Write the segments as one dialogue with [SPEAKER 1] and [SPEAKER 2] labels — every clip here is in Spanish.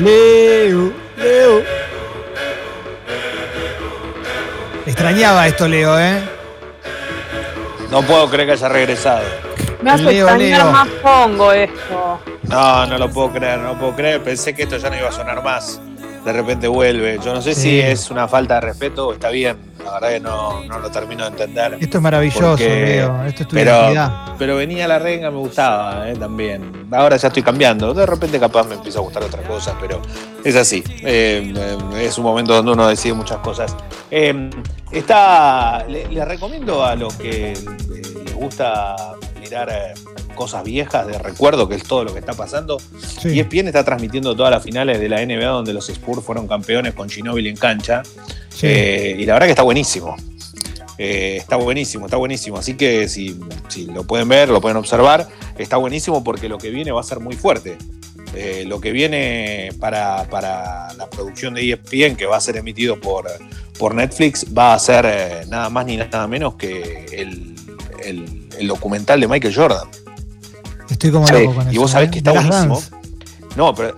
[SPEAKER 1] Leo, Leo. Extrañaba esto, Leo, ¿eh?
[SPEAKER 2] No puedo creer que haya regresado.
[SPEAKER 3] Me hace
[SPEAKER 1] Leo,
[SPEAKER 3] extrañar
[SPEAKER 1] Leo.
[SPEAKER 3] más pongo esto.
[SPEAKER 2] No, no lo puedo creer, no lo puedo creer. Pensé que esto ya no iba a sonar más. De repente vuelve. Yo no sé
[SPEAKER 1] Sí.
[SPEAKER 2] si es una falta de respeto o está bien. La verdad que no, no lo termino de entender.
[SPEAKER 1] Esto es maravilloso,
[SPEAKER 2] Porque-
[SPEAKER 1] Leo. Esto es tu
[SPEAKER 2] pero,
[SPEAKER 1] identidad.
[SPEAKER 2] pero venía la renga, me gustaba eh, también. Ahora ya estoy cambiando. De repente capaz me empieza a gustar otra cosa, pero es así. Eh, es un momento donde uno decide muchas cosas. Eh, está, le, le recomiendo a los que les gusta mirar eh, cosas viejas de recuerdo, que es todo lo que está pasando.
[SPEAKER 1] Sí.
[SPEAKER 2] ESPN está transmitiendo todas las finales de la NBA donde los Spurs fueron campeones con Ginóbili en cancha.
[SPEAKER 1] Sí.
[SPEAKER 2] Eh, y la verdad que está buenísimo. Eh, está buenísimo, está buenísimo. Así que si, si lo pueden ver, lo pueden observar, está buenísimo porque lo que viene va a ser muy fuerte. Eh, lo que viene para, para la producción de ESPN, que va a ser emitido por, por Netflix, va a ser nada más ni nada menos que el, el- el documental de Michael Jordan.
[SPEAKER 1] Estoy como loco con eso.
[SPEAKER 2] y vos sabés
[SPEAKER 1] ¿eh?
[SPEAKER 2] que está buenísimo.
[SPEAKER 1] Dance.
[SPEAKER 2] No, pero.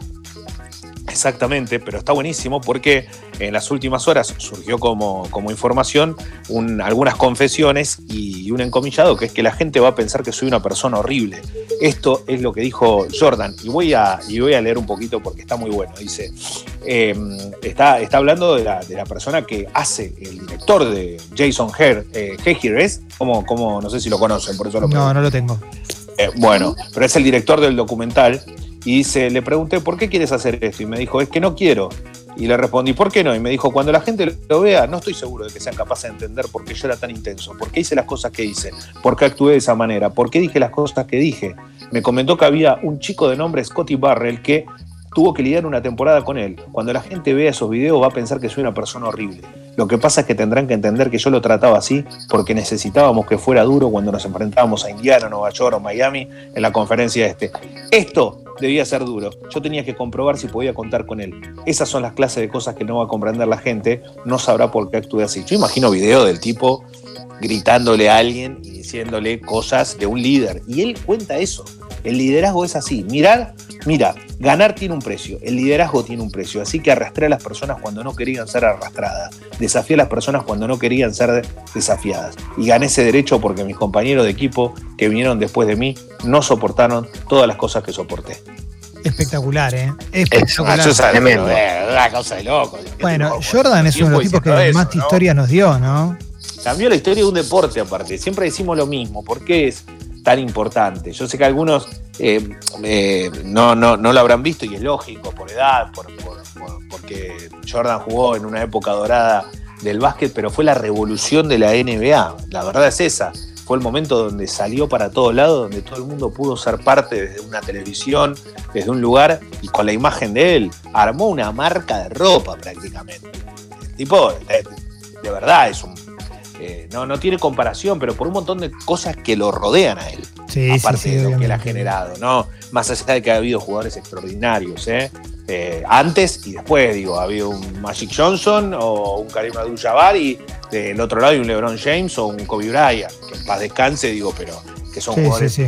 [SPEAKER 2] Exactamente, pero está buenísimo porque en las últimas horas surgió como, como información un- algunas confesiones y un encomillado que es que la gente va a pensar que soy una persona horrible. Esto es lo que dijo Jordan y voy a, y voy a leer un poquito porque está muy bueno. Dice, eh, está, está hablando de la, de la persona que hace el director de Jason Her, eh, Hehir, ¿es? Como, como, no sé si lo conocen, por eso lo
[SPEAKER 1] No,
[SPEAKER 2] pregunto.
[SPEAKER 1] no lo tengo.
[SPEAKER 2] Eh, bueno, pero es el director del documental y dice, le pregunté, ¿por qué quieres hacer esto? Y me dijo, es que no quiero. Y le respondí, ¿por qué no? Y me dijo, cuando la gente lo vea, no estoy seguro de que sean capaces de entender por qué yo era tan intenso, por qué hice las cosas que hice, por qué actué de esa manera, por qué dije las cosas que dije. Me comentó que había un chico de nombre Scotty Barrell que tuvo que lidiar una temporada con él. Cuando la gente vea esos videos va a pensar que soy una persona horrible. Lo que pasa es que tendrán que entender que yo lo trataba así porque necesitábamos que fuera duro cuando nos enfrentábamos a Indiana, Nueva York o Miami en la conferencia este. Esto debía ser duro. Yo tenía que comprobar si podía contar con él. Esas son las clases de cosas que no va a comprender la gente, no sabrá por qué actúe así. Yo imagino video del tipo gritándole a alguien y diciéndole cosas de un líder. Y él cuenta eso. El liderazgo es así. Mirar, mira, ganar tiene un precio, el liderazgo tiene un precio. Así que arrastré a las personas cuando no querían ser arrastradas. Desafié a las personas cuando no querían ser desafiadas. Y gané ese derecho porque mis compañeros de equipo que vinieron después de mí no soportaron todas las cosas que soporté.
[SPEAKER 1] Espectacular, ¿eh? Espectacular.
[SPEAKER 2] eso es
[SPEAKER 4] Tremendo.
[SPEAKER 2] eh, una cosa de loco.
[SPEAKER 1] Bueno, Jordan es uno de los tipos que más
[SPEAKER 2] ¿no?
[SPEAKER 1] historia nos dio, ¿no?
[SPEAKER 2] Cambió la historia de un deporte aparte. Siempre decimos lo mismo. ¿Por qué es tan importante? Yo sé que algunos eh, eh, no, no, no lo habrán visto y es lógico, por edad, por, por- por- porque Jordan jugó en una época dorada del básquet, pero fue la revolución de la NBA. La verdad es esa. Fue el momento donde salió para todos lados, donde todo el mundo pudo ser parte desde una televisión, desde un lugar, y con la imagen de él, armó una marca de ropa prácticamente. El tipo, de, de verdad, es un eh, no, no tiene comparación, pero por un montón de cosas que lo rodean a él,
[SPEAKER 1] Sí,
[SPEAKER 2] aparte
[SPEAKER 1] sí, sí,
[SPEAKER 2] de lo que él ha generado, ¿no? Más allá de que ha habido jugadores extraordinarios, ¿eh? Eh, antes y después, digo, ha habido un Magic Johnson o un Karim Abdul-Jabbar y del otro lado hay un LeBron James o un Kobe Bryant, que en paz descanse, digo, pero que son jugadores
[SPEAKER 1] sí.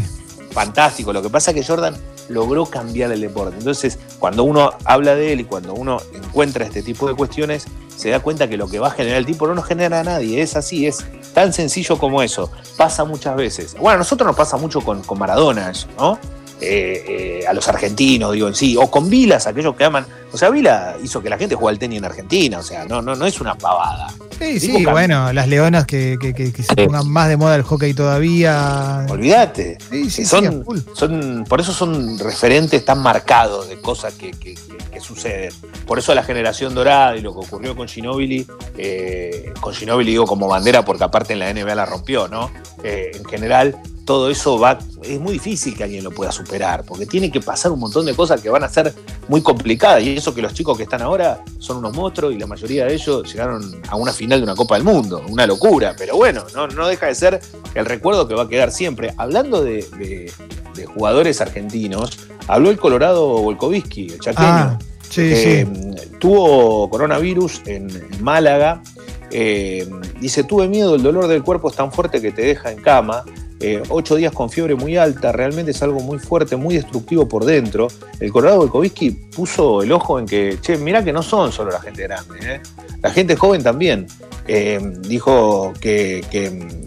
[SPEAKER 2] fantástico. Lo que pasa es que Jordan logró cambiar el deporte. Entonces, cuando uno habla de él y cuando uno encuentra este tipo de cuestiones, se da cuenta que lo que va a generar el tipo no nos genera a nadie. Es así, es tan sencillo como eso. Pasa muchas veces. Bueno, a nosotros nos pasa mucho con, con Maradona ¿no? Eh, eh, a los argentinos, digo en sí, o con Vilas, aquellos que aman. O sea, Vila hizo que la gente juegue al tenis en Argentina, o sea, no, no, no es una pavada.
[SPEAKER 1] Sí, sí, bueno, las leonas que, que- que- que se
[SPEAKER 4] Sí.
[SPEAKER 1] pongan más de moda el hockey todavía.
[SPEAKER 2] Olvídate.
[SPEAKER 1] Sí, sí, sí,
[SPEAKER 2] son,
[SPEAKER 1] full.
[SPEAKER 2] son, por eso son referentes tan marcados de cosas que, que- que- que suceden. Por eso la generación dorada y lo que ocurrió con Ginobili, eh, con Ginobili digo como bandera porque aparte en la NBA la rompió, ¿no? Eh, en general, todo eso va, es muy difícil que alguien lo pueda superar, porque tiene que pasar un montón de cosas que van a ser muy complicadas. Y eso que los chicos que están ahora son unos monstruos y la mayoría de ellos llegaron a una final de una Copa del Mundo, una locura. Pero bueno, no, no deja de ser el recuerdo que va a quedar siempre. Hablando de, de- de jugadores argentinos, habló el Colorado Volkovitsky, el chaqueño.
[SPEAKER 1] Ah, sí,
[SPEAKER 2] Eh,
[SPEAKER 1] sí.
[SPEAKER 2] Tuvo coronavirus en, en Málaga. Eh, dice, tuve miedo, el dolor del cuerpo es tan fuerte que te deja en cama. Eh, ocho días con fiebre muy alta, realmente es algo muy fuerte, muy destructivo por dentro. El Colorado Volkovitsky puso el ojo en que, che, mirá que no son solo la gente grande, ¿eh? la gente joven también. Eh, dijo que-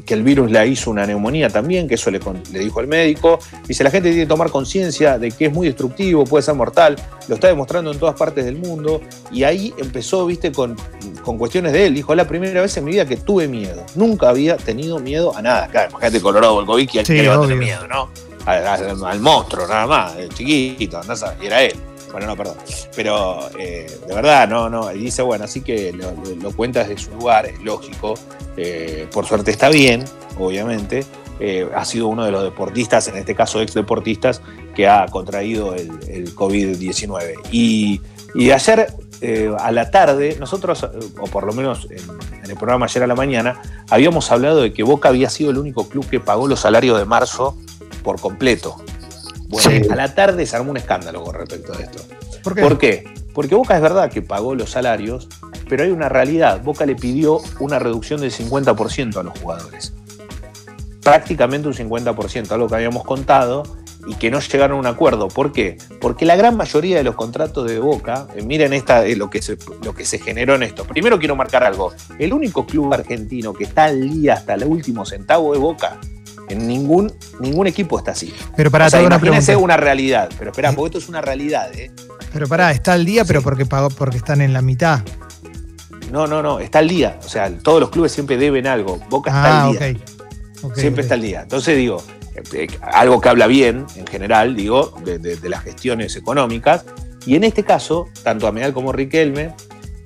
[SPEAKER 2] que el virus le hizo una neumonía también, que eso le, le dijo el médico. Dice, la gente tiene que tomar conciencia de que es muy destructivo, puede ser mortal, lo está demostrando en todas partes del mundo. Y ahí empezó, viste, con, con cuestiones de él. Dijo, es la primera vez en mi vida que tuve miedo. Nunca había tenido miedo a nada. Claro, imagínate Colorado Volkovitsky, ¿a
[SPEAKER 1] Sí,
[SPEAKER 2] qué le va a tener miedo, no? Al, al- al monstruo, nada más, chiquito, andás a- y era él. Bueno, no, perdón. Pero eh, de verdad, no, no. Y dice, bueno, así que lo, lo- lo cuenta desde su lugar, es lógico. Eh, por suerte está bien, obviamente. Eh, ha sido uno de los deportistas, en este caso ex deportistas, que ha contraído el, el COVID-19. Y, ayer a la tarde, nosotros, o por lo menos en, en el programa ayer a la mañana, habíamos hablado de que Boca había sido el único club que pagó los salarios de marzo por completo. Bueno,
[SPEAKER 1] Sí.
[SPEAKER 2] a la tarde se armó un escándalo con respecto a esto.
[SPEAKER 1] ¿Por qué?
[SPEAKER 2] ¿Por qué? Porque Boca es verdad que pagó los salarios, pero hay una realidad. Boca le pidió una reducción del 50% a los jugadores. Prácticamente un 50%, algo que habíamos contado y que no llegaron a un acuerdo. ¿Por qué? Porque la gran mayoría de los contratos de Boca, eh, miren esta, eh, lo, que se, lo que se generó en esto. Primero quiero marcar algo. El único club argentino que está al día hasta el último centavo de Boca. En ningún, ningún equipo está así.
[SPEAKER 1] Pero pará,
[SPEAKER 2] o sea,
[SPEAKER 1] una
[SPEAKER 2] imagínense
[SPEAKER 1] pregunta.
[SPEAKER 2] una realidad. Pero espera, porque esto es una realidad, ¿eh?
[SPEAKER 1] Pero pará, está al día, pero porque pagó, porque están en la mitad.
[SPEAKER 2] No, no, no, está al día. O sea, todos los clubes siempre deben algo. Boca está
[SPEAKER 1] Ah,
[SPEAKER 2] al
[SPEAKER 1] ok.
[SPEAKER 2] día.
[SPEAKER 1] Ok,
[SPEAKER 2] siempre
[SPEAKER 1] ok.
[SPEAKER 2] está al día. Entonces digo, eh, eh, algo que habla bien, en general, digo, de, de- de las gestiones económicas. Y en este caso, tanto Ameal como Riquelme,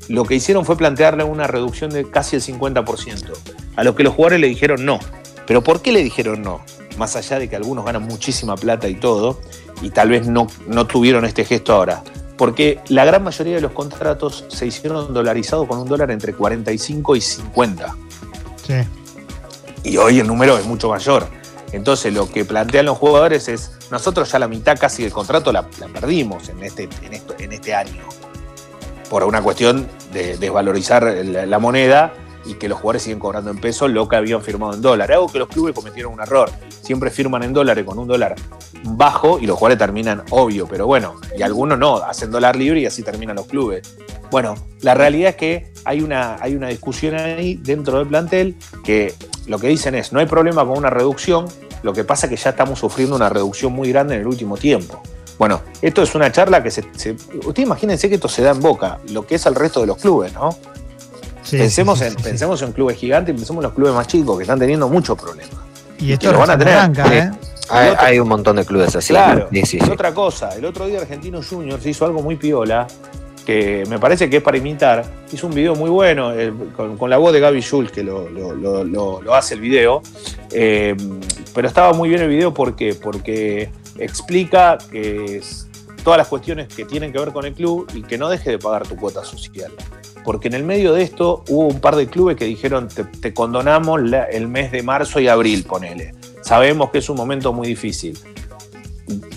[SPEAKER 2] lo que hicieron fue plantearle una reducción de casi el 50%. A lo que los jugadores le dijeron no. ¿Pero por qué le dijeron no? Más allá de que algunos ganan muchísima plata y todo, y tal vez no, no tuvieron este gesto ahora. Porque la gran mayoría de los contratos se hicieron dolarizados con un dólar entre 45 y 50
[SPEAKER 1] Sí.
[SPEAKER 2] y hoy el número es mucho mayor. Entonces lo que plantean los jugadores es, nosotros ya la mitad casi del contrato la, la perdimos en este, en, esto- en este año, por una cuestión de desvalorizar la, la moneda y que los jugadores siguen cobrando en pesos lo que habían firmado en dólar. Algo que los clubes cometieron un error. Siempre firman en dólares con un dólar bajo y los jugadores terminan obvio, pero bueno, y algunos no, hacen dólar libre y así terminan los clubes. Bueno, la realidad es que hay una, hay una discusión ahí dentro del plantel que lo que dicen es, no hay problema con una reducción, lo que pasa es que ya estamos sufriendo una reducción muy grande en el último tiempo. Bueno, esto es una charla que se... se ustedes imagínense que esto se da en Boca, lo que es al resto de los clubes, ¿no?
[SPEAKER 1] Sí,
[SPEAKER 2] pensemos,
[SPEAKER 1] sí, sí,
[SPEAKER 2] en, pensemos en clubes gigantes y pensemos en los clubes más chicos que están teniendo muchos problemas.
[SPEAKER 1] Y esto
[SPEAKER 2] que lo van a tener.
[SPEAKER 1] arranca. ¿eh?
[SPEAKER 4] Hay,
[SPEAKER 2] otro-
[SPEAKER 4] hay un montón de clubes así.
[SPEAKER 2] Claro.
[SPEAKER 4] Sí, sí,
[SPEAKER 2] Y
[SPEAKER 4] sí.
[SPEAKER 2] otra cosa, el otro día Argentino Juniors hizo algo muy piola, que me parece que es para imitar. Hizo un video muy bueno, eh, con, con la voz de Gaby Schultz, que lo, lo- lo- lo- lo hace el video. Eh, pero estaba muy bien el video porque, porque explica que es- todas las cuestiones que tienen que ver con el club y que no deje de pagar tu cuota social. Porque en el medio de esto hubo un par de clubes que dijeron te, te condonamos la- el mes de marzo y abril, ponele. Sabemos que es un momento muy difícil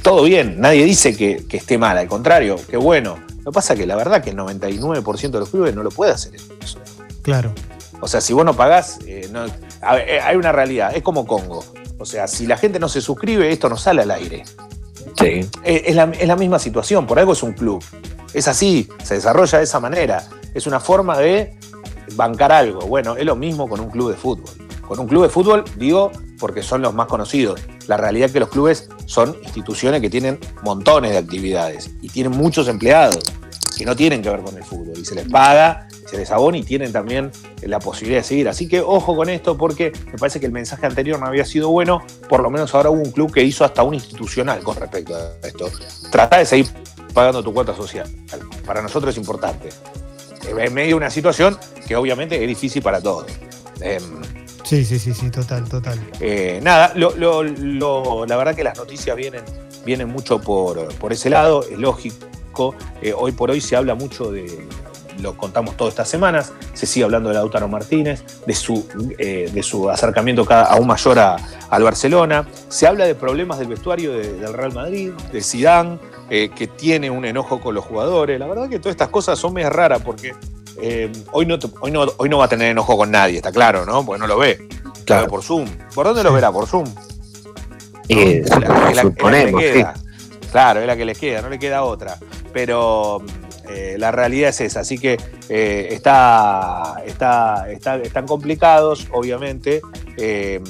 [SPEAKER 2] todo bien, nadie dice que, que esté mal, al contrario, que bueno. Lo que pasa es que la verdad que el 99% de los clubes no lo puede hacer eso.
[SPEAKER 1] Claro.
[SPEAKER 2] O sea, si vos no pagás, eh, no- a ver, eh, hay una realidad, es como Congo. O sea, si la gente no se suscribe, esto no sale al aire.
[SPEAKER 4] Sí.
[SPEAKER 2] Eh, Es la, es la misma situación, por algo es un club. Es así, se desarrolla de esa manera. Es una forma de bancar algo. Bueno, es lo mismo con un club de fútbol. Con un club de fútbol, digo, porque son los más conocidos. La realidad es que los clubes son instituciones que tienen montones de actividades y tienen muchos empleados que no tienen que ver con el fútbol. Y se les paga, se les abona y tienen también la posibilidad de seguir. Así que ojo con esto porque me parece que el mensaje anterior no había sido bueno. Por lo menos ahora hubo un club que hizo hasta un institucional con respecto a esto. Trata de seguir pagando tu cuota social. Para nosotros es importante. En medio de una situación que obviamente es difícil para todos. Em,
[SPEAKER 1] Sí, sí, sí, sí, total, total.
[SPEAKER 2] eh, nada, lo- lo- lo- la verdad que las noticias vienen, vienen mucho por, por ese lado, es lógico. Eh, hoy por hoy se habla mucho de, lo contamos todas estas semanas, se sigue hablando de Lautaro Martínez, de su, eh, de su acercamiento cada, aún mayor a- al Barcelona. Se habla de problemas del vestuario de- del Real Madrid, de Zidane, eh, que tiene un enojo con los jugadores. La verdad que todas estas cosas son medio raras porque eh, hoy, no, hoy, no, hoy no va a tener enojo con nadie, está claro, ¿no? Porque no lo ve. Claro.
[SPEAKER 4] Claro.
[SPEAKER 2] por Zoom. ¿Por dónde lo verá? Por Zoom.
[SPEAKER 4] Y
[SPEAKER 2] Es la- es la- es la que le queda. Claro, es la que les queda, no le queda otra. Pero eh, la realidad es esa, así que eh, está, está, está- están complicados, obviamente. Eh,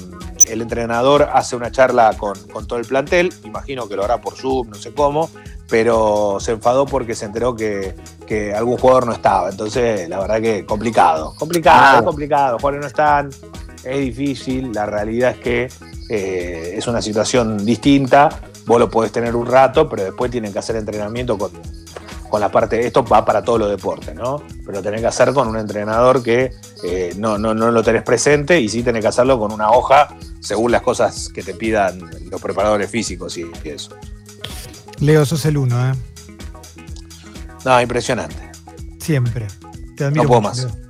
[SPEAKER 2] el entrenador hace una charla con, con todo el plantel, imagino que lo hará por Zoom, no sé cómo, pero se enfadó porque se enteró que, que algún jugador no estaba. Entonces, la verdad que complicado, complicado,
[SPEAKER 4] Ah.
[SPEAKER 2] complicado. Jugadores no están, es difícil. La realidad es que eh, es una situación distinta. Vos lo podés tener un rato, pero después tienen que hacer entrenamiento con, con la parte. Esto va para todos los deportes, ¿no? Pero tenés que hacer con un entrenador que eh, no, no, no lo tenés presente y sí tenés que hacerlo con una hoja según las cosas que te pidan los preparadores físicos y eso.
[SPEAKER 1] Leo, sos el uno, ¿eh?
[SPEAKER 2] No, impresionante.
[SPEAKER 1] Siempre. Te admiro
[SPEAKER 2] No puedo
[SPEAKER 1] mucho,
[SPEAKER 2] más.
[SPEAKER 1] Leo.